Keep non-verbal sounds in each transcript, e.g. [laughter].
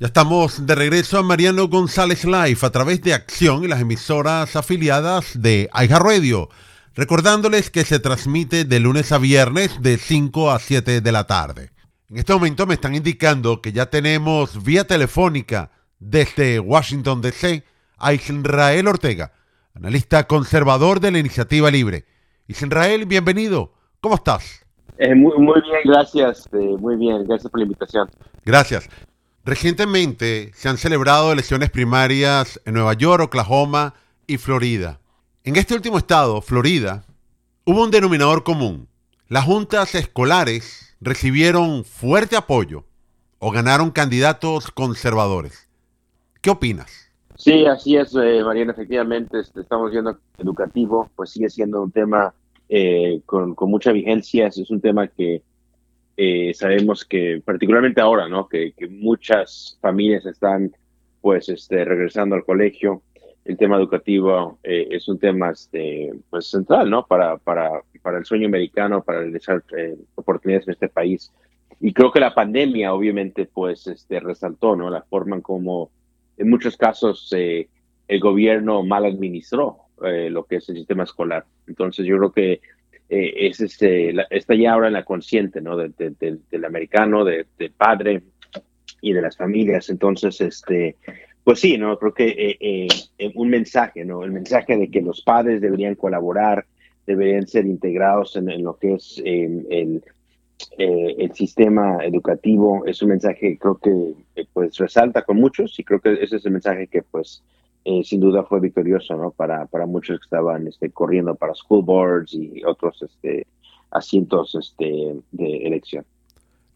Ya estamos de regreso a Mariano González Live a través de Acción y las emisoras afiliadas de Aiga Radio. Recordándoles que se transmite de lunes a viernes de 5 a 7 de la tarde. En este momento me están indicando que ya tenemos vía telefónica desde Washington DC a Israel Ortega, analista conservador de la Iniciativa Libre. Israel, bienvenido. ¿Cómo estás? Eh, muy, muy, bien, gracias. Eh, muy bien, gracias por la invitación. Gracias. Recientemente se han celebrado elecciones primarias en Nueva York, Oklahoma y Florida. En este último estado, Florida, hubo un denominador común. Las juntas escolares recibieron fuerte apoyo o ganaron candidatos conservadores. ¿Qué opinas? Sí, así es, eh, Mariana, efectivamente, este, estamos viendo educativo, pues sigue siendo un tema eh, con, con, mucha vigencia, es un tema que eh, sabemos que particularmente ahora, ¿no? Que, muchas familias están pues este, regresando al colegio. El tema educativo eh, es un tema este, pues, central, ¿no? Para, para, para el sueño americano, para realizar eh, oportunidades en este país. Y creo que la pandemia, obviamente, pues este, resaltó, ¿no? La forma en cómo, en muchos casos, el gobierno mal administró lo que es el sistema escolar. Entonces, yo creo que eh, es este, está ya ahora en la consciente, ¿no? del americano, del padre y de las familias. Entonces, este, pues sí, ¿no? Creo que eh, eh, un mensaje, ¿no? El mensaje de que los padres deberían colaborar, deberían ser integrados en, lo que es el, el sistema educativo, es un mensaje creo que pues resalta con muchos y creo que ese es el mensaje que pues eh, sin duda fue victorioso ¿no? para, para muchos que estaban este, corriendo para school boards y otros este, asientos este, de elección.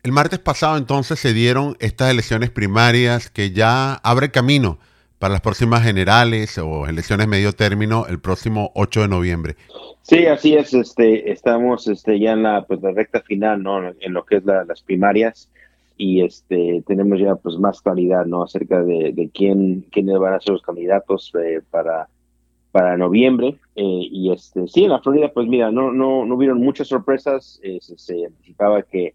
El martes pasado entonces se dieron estas elecciones primarias que ya abre camino para las próximas generales o elecciones medio término el próximo 8 de noviembre. Sí, así es. Este, estamos este, ya en la, pues, la recta final, ¿no? En lo que es las primarias y este tenemos ya pues más claridad no acerca de, quién quiénes van a ser los candidatos eh, para para noviembre. Eh, y este sí en la Florida pues mira no no no hubieron muchas sorpresas. Eh, se, anticipaba que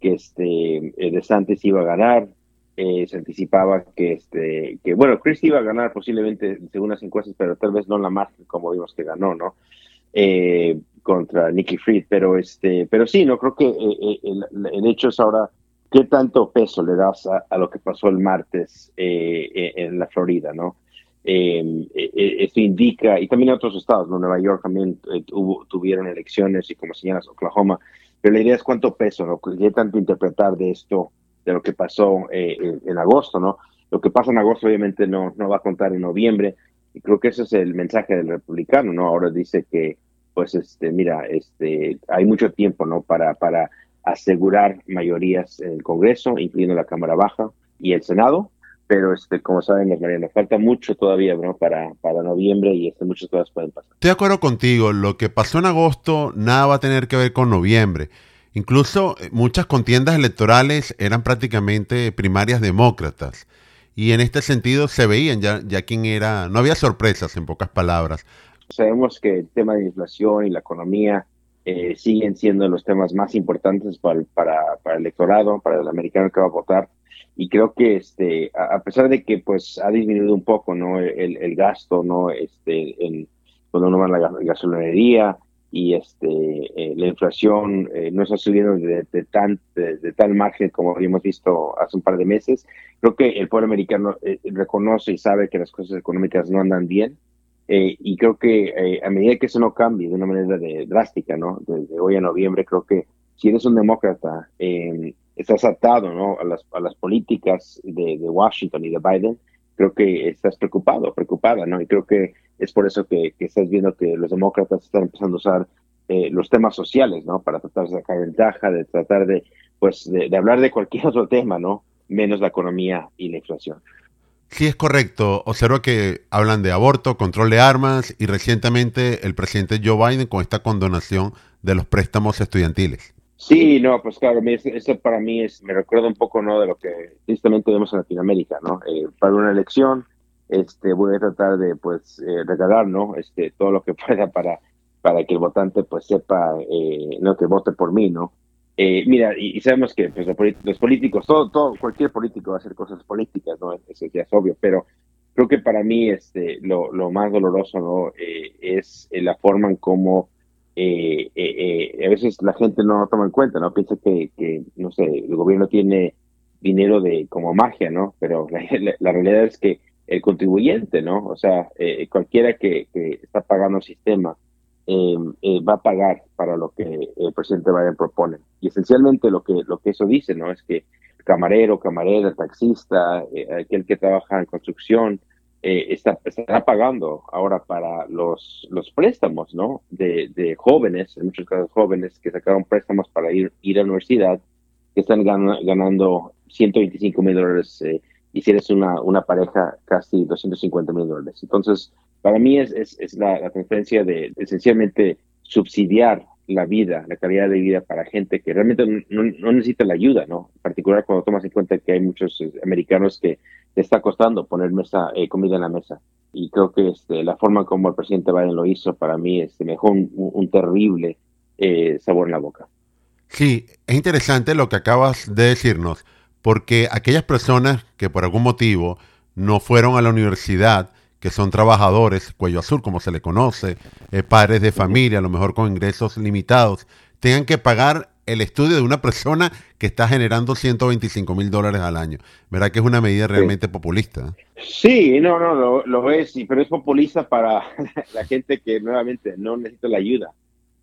que este DeSantis iba a ganar. Se anticipaba que este que bueno Chris iba a ganar posiblemente según las encuestas pero tal vez no la margen como vimos que ganó no contra Nicky Fried pero este pero sí no creo que el hecho es ahora ¿qué tanto peso le das a, lo que pasó el martes eh, eh, en la Florida, no? Eh, esto indica, y también en otros estados, ¿no? Nueva York también tuvieron elecciones y como señalas, Oklahoma, pero la idea es cuánto peso, ¿no? ¿Qué tanto interpretar de esto, de lo que pasó en, agosto, ¿no? Lo que pasa en agosto obviamente no, no va a contar en noviembre, y creo que ese es el mensaje del republicano, ¿no? Ahora dice que, pues, este, mira, este, hay mucho tiempo, ¿no? Para, para asegurar mayorías en el Congreso, incluyendo la Cámara Baja y el Senado, pero este, como saben, Mariana, falta mucho todavía ¿no? para, para noviembre y este, muchas cosas pueden pasar. Estoy de acuerdo contigo, lo que pasó en agosto nada va a tener que ver con noviembre. Incluso eh, muchas contiendas electorales eran prácticamente primarias demócratas. Y en este sentido se veían ya, ya quién era, no había sorpresas en pocas palabras. Sabemos que el tema de inflación y la economía eh, siguen siendo los temas más importantes para, para, el electorado, para el americano que va a votar. Y creo que este, a, pesar de que pues ha disminuido un poco ¿no? el, gasto, ¿no? Este, cuando uno va a la gasolinería y este, eh, la inflación eh, no está subiendo de, tan, de, tal margen como habíamos visto hace un par de meses, creo que el pueblo americano reconoce y sabe que las cosas económicas no andan bien eh, y creo que eh, a medida que eso no cambie de una manera de, drástica, ¿no? Desde hoy a noviembre, creo que si eres un demócrata, eh, estás atado, ¿no? A las, a las políticas de, de, Washington y de Biden, creo que estás preocupado, preocupada, ¿no? Y creo que es por eso que, estás viendo que los demócratas están empezando a usar los temas sociales, ¿no? Para tratar de sacar ventaja, de tratar de, pues, de hablar de cualquier [laughs] otro tema, ¿no? Menos la economía y la inflación. Sí, es correcto. Observo que hablan de aborto, control de armas y recientemente el presidente Joe Biden con esta condonación de los préstamos estudiantiles. Sí, no, pues claro, eso para mí es, me recuerda un poco, ¿no? De lo que tristemente vemos en Latinoamérica, ¿no? Eh, para una elección, este, voy a tratar de, pues, eh, regalar, ¿no? Este, todo lo que pueda para, para que el votante, pues, sepa, eh, no, que vote por mí, ¿no? Eh, mira, y, sabemos que pues, los políticos, todo, todo, cualquier político va a hacer cosas políticas, ¿no? Eso ya es obvio, pero creo que para mí este, lo, lo más doloroso, ¿no? Eh, es la forma en cómo a veces la gente no lo toma en cuenta, ¿no? Piensa que, que, no sé, el gobierno tiene dinero de como magia, ¿no? Pero [laughs] la, realidad es que el contribuyente, ¿no? O sea, eh, cualquiera que, está pagando el sistema em, eh, va a pagar para lo que el presidente Biden propone. Y esencialmente lo que, lo que eso dice, ¿no? Es que el camarero, camarera, taxista, eh, aquel que trabaja en construcción, está, estará pagando ahora para los, los préstamos, ¿no? De, de jóvenes, en muchos casos jóvenes, que sacaron préstamos para ir, ir a la universidad, que están ganando 125 mil dólares eh, y si eres una, una pareja, casi 250 mil dólares. Entonces, para mí es, es, la, la, de esencialmente subsidiar la vida, la calidad de vida para gente que realmente no, necesita la ayuda, ¿no? En particular cuando tomas en cuenta que hay muchos eh, americanos que te está costando poner mesa, eh, comida en la mesa. Y creo que este, la forma como el presidente Biden lo hizo, para mí, este, me dejó un, terrible sabor en la boca. Sí, es interesante lo que acabas de decirnos porque aquellas personas que por algún motivo no fueron a la universidad, que son trabajadores, cuello azul como se le conoce, eh, padres de familia, a lo mejor con ingresos limitados, tengan que pagar el estudio de una persona que está generando 125 mil dólares al año. ¿Verdad que es una medida realmente populista? Sí, no, no, lo, lo es, pero es populista para [laughs] la gente que nuevamente no necesita la ayuda.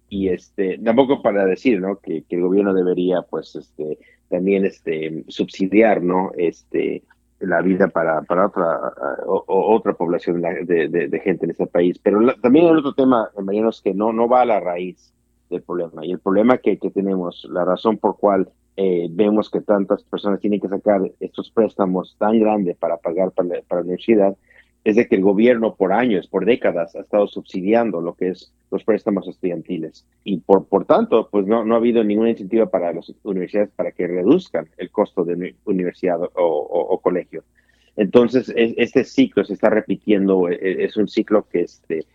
Y este, tampoco para decir, ¿no? Que, que el gobierno debería, pues, este, también este, subsidiar ¿no? este, la vida para, para otra, otra población de, de, gente en ese país. Pero también el otro tema, Mariano, es que no, no va a la raíz del problema. Y el problema que, que tenemos, la razón por cual eh, vemos que tantas personas tienen que sacar estos préstamos tan grandes para pagar para, para la universidad, es de que el gobierno por años, por décadas, ha estado subsidiando lo que es los préstamos estudiantiles. Y por, por tanto, pues no, no ha habido ninguna incentiva para las universidades para que reduzcan el costo de universidad o, colegio. Entonces, este ciclo se está repitiendo, e, e, es un ciclo que, este,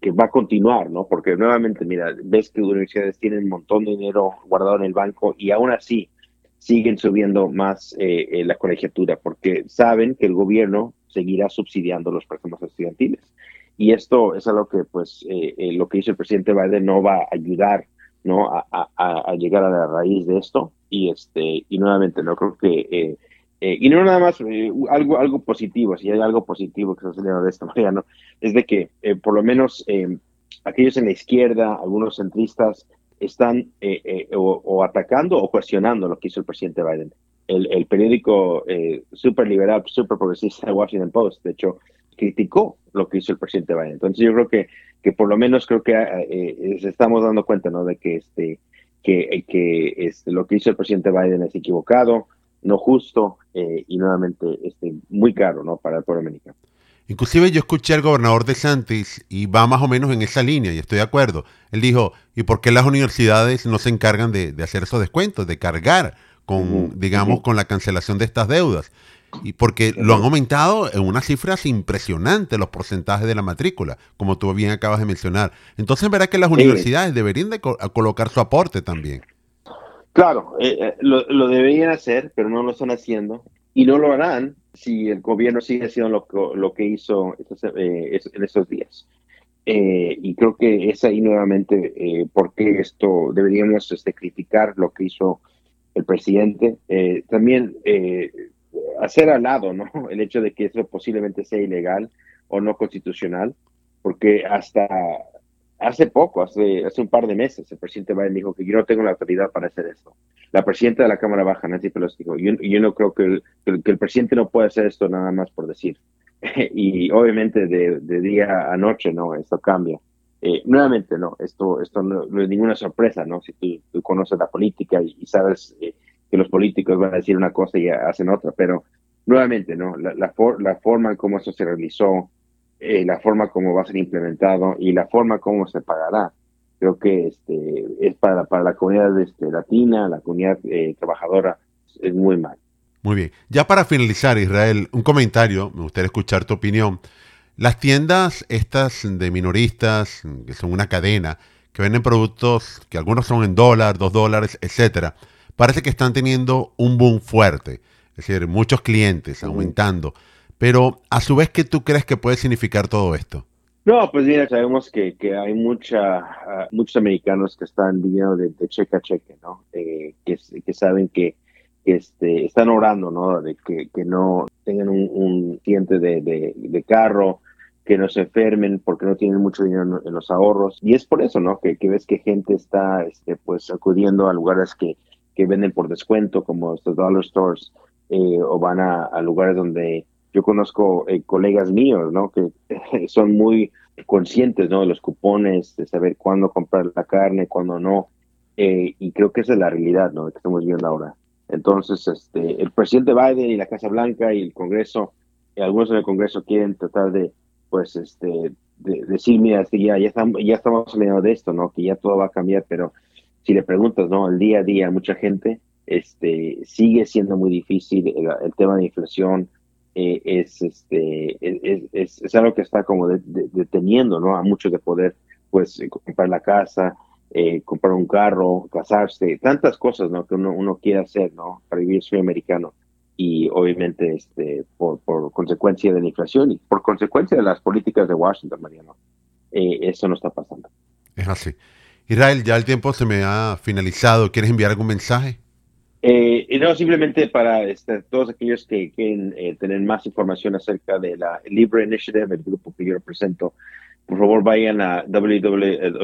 que va a continuar, ¿no? Porque nuevamente, mira, ves que universidades tienen un montón de dinero guardado en el banco y aún así siguen subiendo más eh, eh, la colegiatura porque saben que el gobierno seguirá subsidiando los préstamos estudiantiles. Y esto es algo que, pues, eh, eh, lo que hizo el presidente Biden no va a ayudar, ¿no? A, a, llegar a la raíz de esto. Y, este, y nuevamente, no creo que... Eh, y no nada más, algo, algo positivo, si hay algo positivo que se ha salido de esta [laughs] manera. Es de que, por lo menos, aquellos en la izquierda, algunos centristas, están o, atacando o cuestionando lo que hizo el presidente Biden el, periódico eh, super liberal, super progresista Washington Post, de hecho, criticó lo que hizo el presidente Biden. Entonces yo creo que, que por lo menos creo que eh, eh estamos dando cuenta, ¿no? De que este que, que este, lo que hizo el presidente Biden es equivocado, no justo eh, y nuevamente este, muy caro, ¿no? Para el pueblo americano. Inclusive yo escuché al gobernador de Santis y va más o menos en esa línea y estoy de acuerdo. Él dijo, ¿y por qué las universidades no se encargan de, de hacer esos descuentos, de cargar con, digamos, con la cancelación de estas deudas. Y porque lo han aumentado en unas cifras impresionantes los porcentajes de la matrícula, como tú bien acabas de mencionar. Entonces, verá que las universidades deberían de colocar su aporte también. Claro, eh, eh, lo, deberían hacer, pero no lo están haciendo. Y no lo harán si el gobierno sigue haciendo lo, lo que hizo eh, en estos días. y creo que es ahí nuevamente eh, porque esto deberíamos este, criticar lo que hizo el presidente. Eh, también eh, hacer al lado ¿no? [laughs] el hecho de que eso posiblemente sea ilegal o no constitucional, porque hasta hace poco, hace, hace un par de meses, el presidente Biden dijo que yo no tengo la autoridad para hacer esto. La presidenta de la Cámara Baja, Nancy Pelosi, dijo, yo, yo no creo que el, que el, presidente no puede hacer esto nada más por decir. [laughs] y obviamente de, de día a noche, ¿no? Esto cambia. Eh, nuevamente, no, esto, esto no, es ninguna sorpresa, ¿no? Si tú, conoces la política y, sabes eh, que los políticos van a decir una cosa y hacen otra, pero nuevamente, ¿no? La, la, la forma en cómo esto se realizó, eh, la forma como va a ser implementado y la forma como se pagará, creo que este, es para, para la comunidad este, latina, la comunidad trabajadora, es muy mal. Muy bien. Ya para finalizar, Israel, un comentario, me gustaría escuchar tu opinión. Las tiendas estas de minoristas, que son una cadena, que venden productos que algunos son en dólar, dos dólares, etcétera, parece que están teniendo un boom fuerte, es decir, muchos clientes aumentando. Pero a su vez, ¿qué tú crees que puede significar todo esto? No, pues mira, sabemos que, que hay mucha, ah, muchos americanos que están viviendo de, cheque a cheque, ¿no? Eh, que, que, saben que, este, están orando, ¿no? De que, que no tengan un, un cliente de, de, carro, que no se enfermen porque no tienen mucho dinero en, los ahorros. Y es por eso, ¿no? Que, ves que gente está, este, pues, acudiendo a lugares que, que venden por descuento, como estos dollar stores, eh, o van a, lugares donde yo conozco eh, colegas míos, ¿no? Que [laughs] son muy conscientes, ¿no? De los cupones, de saber cuándo comprar la carne, cuándo no. Eh, y creo que esa es la realidad, ¿no? Que estamos viendo ahora. Entonces, este, el presidente Biden y la Casa Blanca y el Congreso, y algunos en el Congreso quieren tratar de, pues, este, de, decir, mira, ya, ya, estamos, ya estamos hablando de esto, ¿no? Que ya todo va a cambiar, pero si le preguntas, ¿no? El día a día, mucha gente, este, sigue siendo muy difícil el tema de inflación, eh, es, este, es, es, algo que está como deteniendo ¿no? a muchos de poder pues comprar la casa, eh, comprar un carro, casarse, tantas cosas ¿no? que uno, uno quiere hacer ¿no? para vivir soy americano y obviamente este, por, por, consecuencia de la inflación y por consecuencia de las políticas de Washington, Mariano, eh, eso no está pasando. Es así. Israel, ya el tiempo se me ha finalizado. ¿Quieres enviar algún mensaje? Eh, no, simplemente para este, todos aquellos que quieren eh, tener más información acerca de la Libre Initiative, el grupo que yo represento, por favor vayan a www.blibre.org,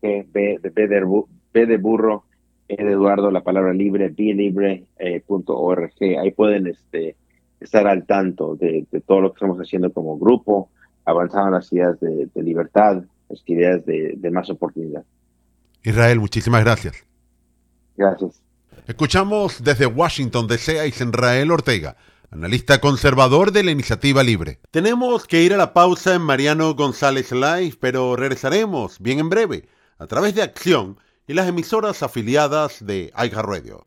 B de, B de, de burro, Eduardo, la palabra libre, blibre.org. Eh, Ahí pueden este, estar al tanto de, todo lo que estamos haciendo como grupo, avanzando en las ideas de, libertad, las ideas de más oportunidad. Israel, muchísimas gracias. Gracias. Escuchamos desde Washington DC a Israel Ortega, analista conservador de la Iniciativa Libre. Tenemos que ir a la pausa en Mariano González Live, pero regresaremos bien en breve a través de Acción y las emisoras afiliadas de Radio.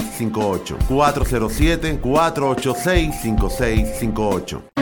5658 407